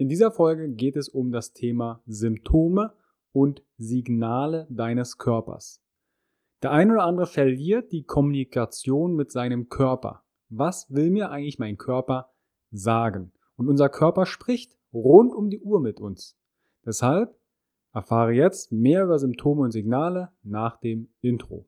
In dieser Folge geht es um das Thema Symptome und Signale deines Körpers. Der eine oder andere verliert die Kommunikation mit seinem Körper. Was will mir eigentlich mein Körper sagen? Und unser Körper spricht rund um die Uhr mit uns. Deshalb erfahre jetzt mehr über Symptome und Signale nach dem Intro.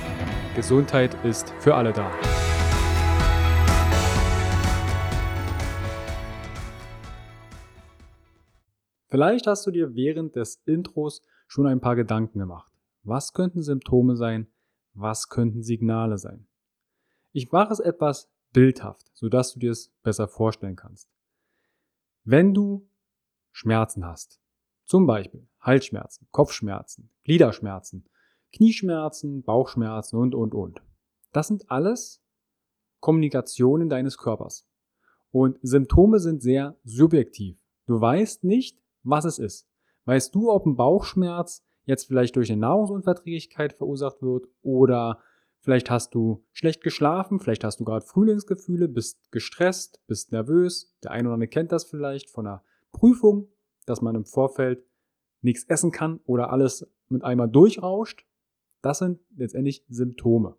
Gesundheit ist für alle da. Vielleicht hast du dir während des Intros schon ein paar Gedanken gemacht. Was könnten Symptome sein? Was könnten Signale sein? Ich mache es etwas bildhaft, sodass du dir es besser vorstellen kannst. Wenn du Schmerzen hast, zum Beispiel Halsschmerzen, Kopfschmerzen, Gliederschmerzen, Knieschmerzen, Bauchschmerzen und, und, und. Das sind alles Kommunikationen deines Körpers. Und Symptome sind sehr subjektiv. Du weißt nicht, was es ist. Weißt du, ob ein Bauchschmerz jetzt vielleicht durch eine Nahrungsunverträglichkeit verursacht wird oder vielleicht hast du schlecht geschlafen, vielleicht hast du gerade Frühlingsgefühle, bist gestresst, bist nervös. Der eine oder andere kennt das vielleicht von einer Prüfung, dass man im Vorfeld nichts essen kann oder alles mit einmal durchrauscht. Das sind letztendlich Symptome.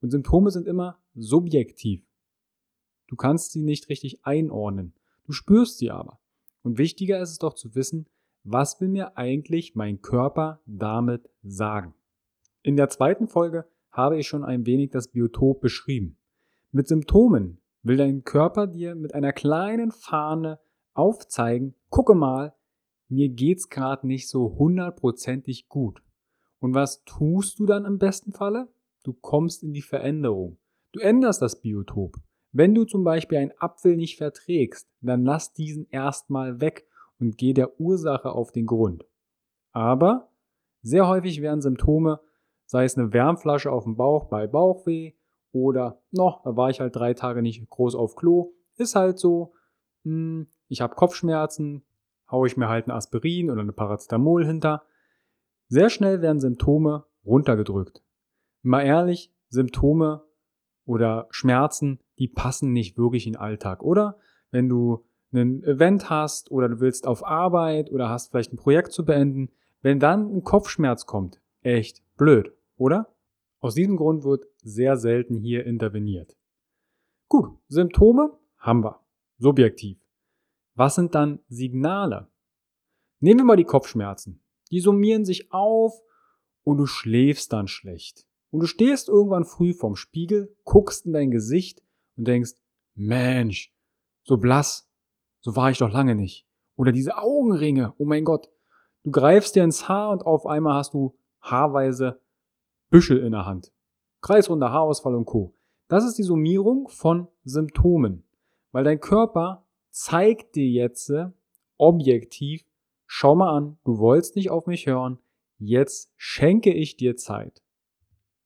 Und Symptome sind immer subjektiv. Du kannst sie nicht richtig einordnen. Du spürst sie aber. Und wichtiger ist es doch zu wissen, was will mir eigentlich mein Körper damit sagen. In der zweiten Folge habe ich schon ein wenig das Biotop beschrieben. Mit Symptomen will dein Körper dir mit einer kleinen Fahne aufzeigen, gucke mal, mir geht's gerade nicht so hundertprozentig gut. Und was tust du dann im besten Falle? Du kommst in die Veränderung. Du änderst das Biotop. Wenn du zum Beispiel einen Apfel nicht verträgst, dann lass diesen erstmal weg und geh der Ursache auf den Grund. Aber sehr häufig werden Symptome, sei es eine Wärmflasche auf dem Bauch bei Bauchweh oder noch, da war ich halt drei Tage nicht groß auf Klo, ist halt so, hm, ich habe Kopfschmerzen, haue ich mir halt ein Aspirin oder eine Paracetamol hinter. Sehr schnell werden Symptome runtergedrückt. Mal ehrlich, Symptome oder Schmerzen, die passen nicht wirklich in den Alltag, oder? Wenn du ein Event hast oder du willst auf Arbeit oder hast vielleicht ein Projekt zu beenden, wenn dann ein Kopfschmerz kommt, echt blöd, oder? Aus diesem Grund wird sehr selten hier interveniert. Gut, Symptome haben wir. Subjektiv. Was sind dann Signale? Nehmen wir mal die Kopfschmerzen. Die summieren sich auf und du schläfst dann schlecht. Und du stehst irgendwann früh vorm Spiegel, guckst in dein Gesicht und denkst, Mensch, so blass, so war ich doch lange nicht. Oder diese Augenringe, oh mein Gott. Du greifst dir ins Haar und auf einmal hast du haarweise Büschel in der Hand. Kreisrunder Haarausfall und Co. Das ist die Summierung von Symptomen. Weil dein Körper zeigt dir jetzt objektiv, Schau mal an, du wolltest nicht auf mich hören, jetzt schenke ich dir Zeit.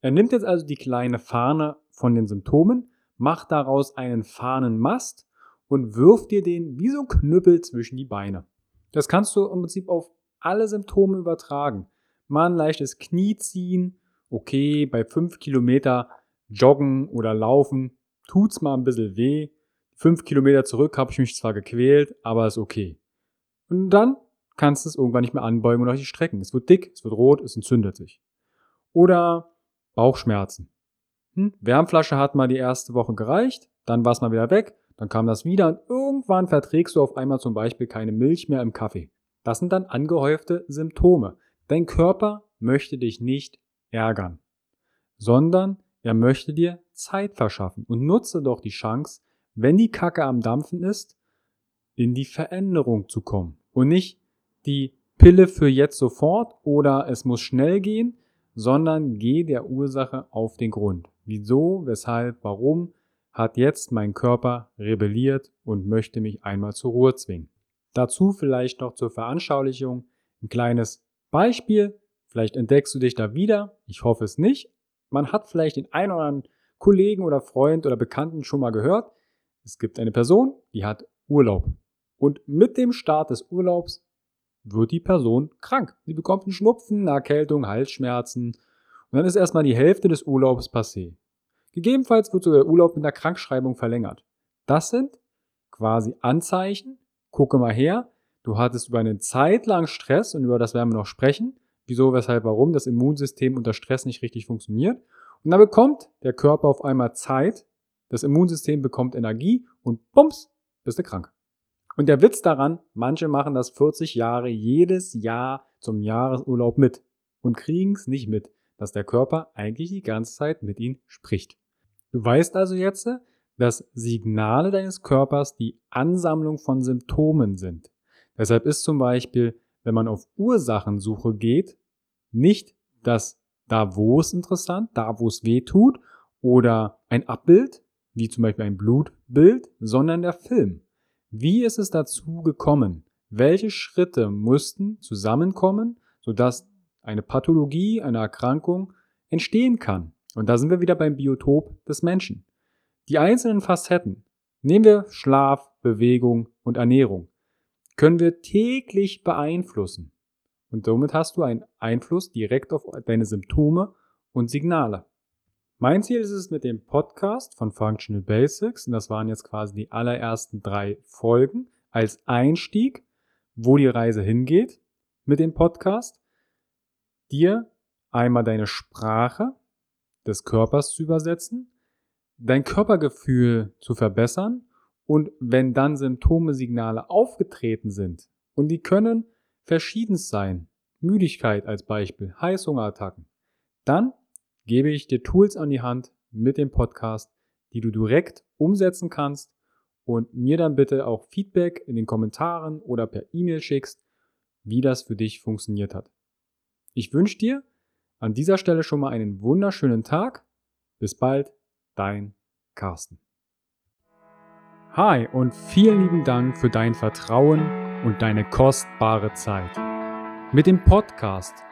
Er nimmt jetzt also die kleine Fahne von den Symptomen, macht daraus einen Fahnenmast und wirft dir den wie so ein Knüppel zwischen die Beine. Das kannst du im Prinzip auf alle Symptome übertragen. Mal ein leichtes Knie ziehen, okay, bei fünf Kilometer joggen oder laufen tut's mal ein bisschen weh. Fünf Kilometer zurück habe ich mich zwar gequält, aber ist okay. Und dann kannst es irgendwann nicht mehr anbeugen oder dich strecken. Es wird dick, es wird rot, es entzündet sich. Oder Bauchschmerzen. Hm? Wärmflasche hat mal die erste Woche gereicht, dann war es mal wieder weg, dann kam das wieder und irgendwann verträgst du auf einmal zum Beispiel keine Milch mehr im Kaffee. Das sind dann angehäufte Symptome. Dein Körper möchte dich nicht ärgern, sondern er möchte dir Zeit verschaffen und nutze doch die Chance, wenn die Kacke am Dampfen ist, in die Veränderung zu kommen und nicht die Pille für jetzt sofort oder es muss schnell gehen, sondern geh der Ursache auf den Grund. Wieso, weshalb, warum hat jetzt mein Körper rebelliert und möchte mich einmal zur Ruhe zwingen. Dazu vielleicht noch zur Veranschaulichung ein kleines Beispiel. Vielleicht entdeckst du dich da wieder. Ich hoffe es nicht. Man hat vielleicht den einen oder anderen Kollegen oder Freund oder Bekannten schon mal gehört. Es gibt eine Person, die hat Urlaub. Und mit dem Start des Urlaubs wird die Person krank. Sie bekommt einen Schnupfen, eine Erkältung, Halsschmerzen. Und dann ist erstmal die Hälfte des Urlaubs passé. Gegebenenfalls wird sogar der Urlaub mit einer Krankschreibung verlängert. Das sind quasi Anzeichen. Gucke mal her. Du hattest über eine Zeit lang Stress und über das werden wir noch sprechen. Wieso, weshalb, warum das Immunsystem unter Stress nicht richtig funktioniert. Und dann bekommt der Körper auf einmal Zeit. Das Immunsystem bekommt Energie und bums, bist du krank. Und der Witz daran, manche machen das 40 Jahre jedes Jahr zum Jahresurlaub mit und kriegen es nicht mit, dass der Körper eigentlich die ganze Zeit mit ihnen spricht. Du weißt also jetzt, dass Signale deines Körpers die Ansammlung von Symptomen sind. Deshalb ist zum Beispiel, wenn man auf Ursachensuche geht, nicht das da, wo es interessant, da, wo es weh tut, oder ein Abbild, wie zum Beispiel ein Blutbild, sondern der Film. Wie ist es dazu gekommen? Welche Schritte mussten zusammenkommen, sodass eine Pathologie, eine Erkrankung entstehen kann? Und da sind wir wieder beim Biotop des Menschen. Die einzelnen Facetten, nehmen wir Schlaf, Bewegung und Ernährung, können wir täglich beeinflussen. Und somit hast du einen Einfluss direkt auf deine Symptome und Signale. Mein Ziel ist es mit dem Podcast von Functional Basics, und das waren jetzt quasi die allerersten drei Folgen, als Einstieg, wo die Reise hingeht mit dem Podcast, dir einmal deine Sprache des Körpers zu übersetzen, dein Körpergefühl zu verbessern und wenn dann Symptome, Signale aufgetreten sind und die können verschieden sein, Müdigkeit als Beispiel, Heißhungerattacken, dann gebe ich dir Tools an die Hand mit dem Podcast, die du direkt umsetzen kannst und mir dann bitte auch Feedback in den Kommentaren oder per E-Mail schickst, wie das für dich funktioniert hat. Ich wünsche dir an dieser Stelle schon mal einen wunderschönen Tag. Bis bald, dein Carsten. Hi und vielen lieben Dank für dein Vertrauen und deine kostbare Zeit. Mit dem Podcast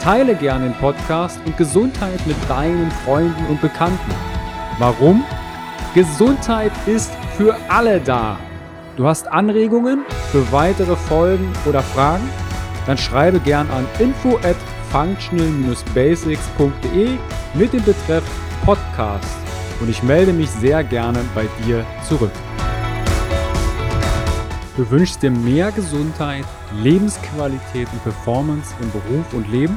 Teile gerne den Podcast und Gesundheit mit deinen Freunden und Bekannten. Warum? Gesundheit ist für alle da. Du hast Anregungen für weitere Folgen oder Fragen? Dann schreibe gern an info at functional-basics.de mit dem Betreff Podcast und ich melde mich sehr gerne bei dir zurück. Du wünschst dir mehr Gesundheit, Lebensqualität und Performance im Beruf und Leben?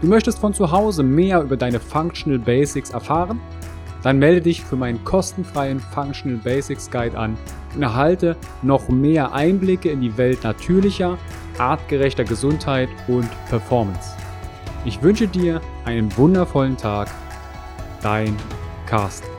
Du möchtest von zu Hause mehr über deine Functional Basics erfahren? Dann melde dich für meinen kostenfreien Functional Basics Guide an und erhalte noch mehr Einblicke in die Welt natürlicher, artgerechter Gesundheit und Performance. Ich wünsche dir einen wundervollen Tag. Dein Carsten.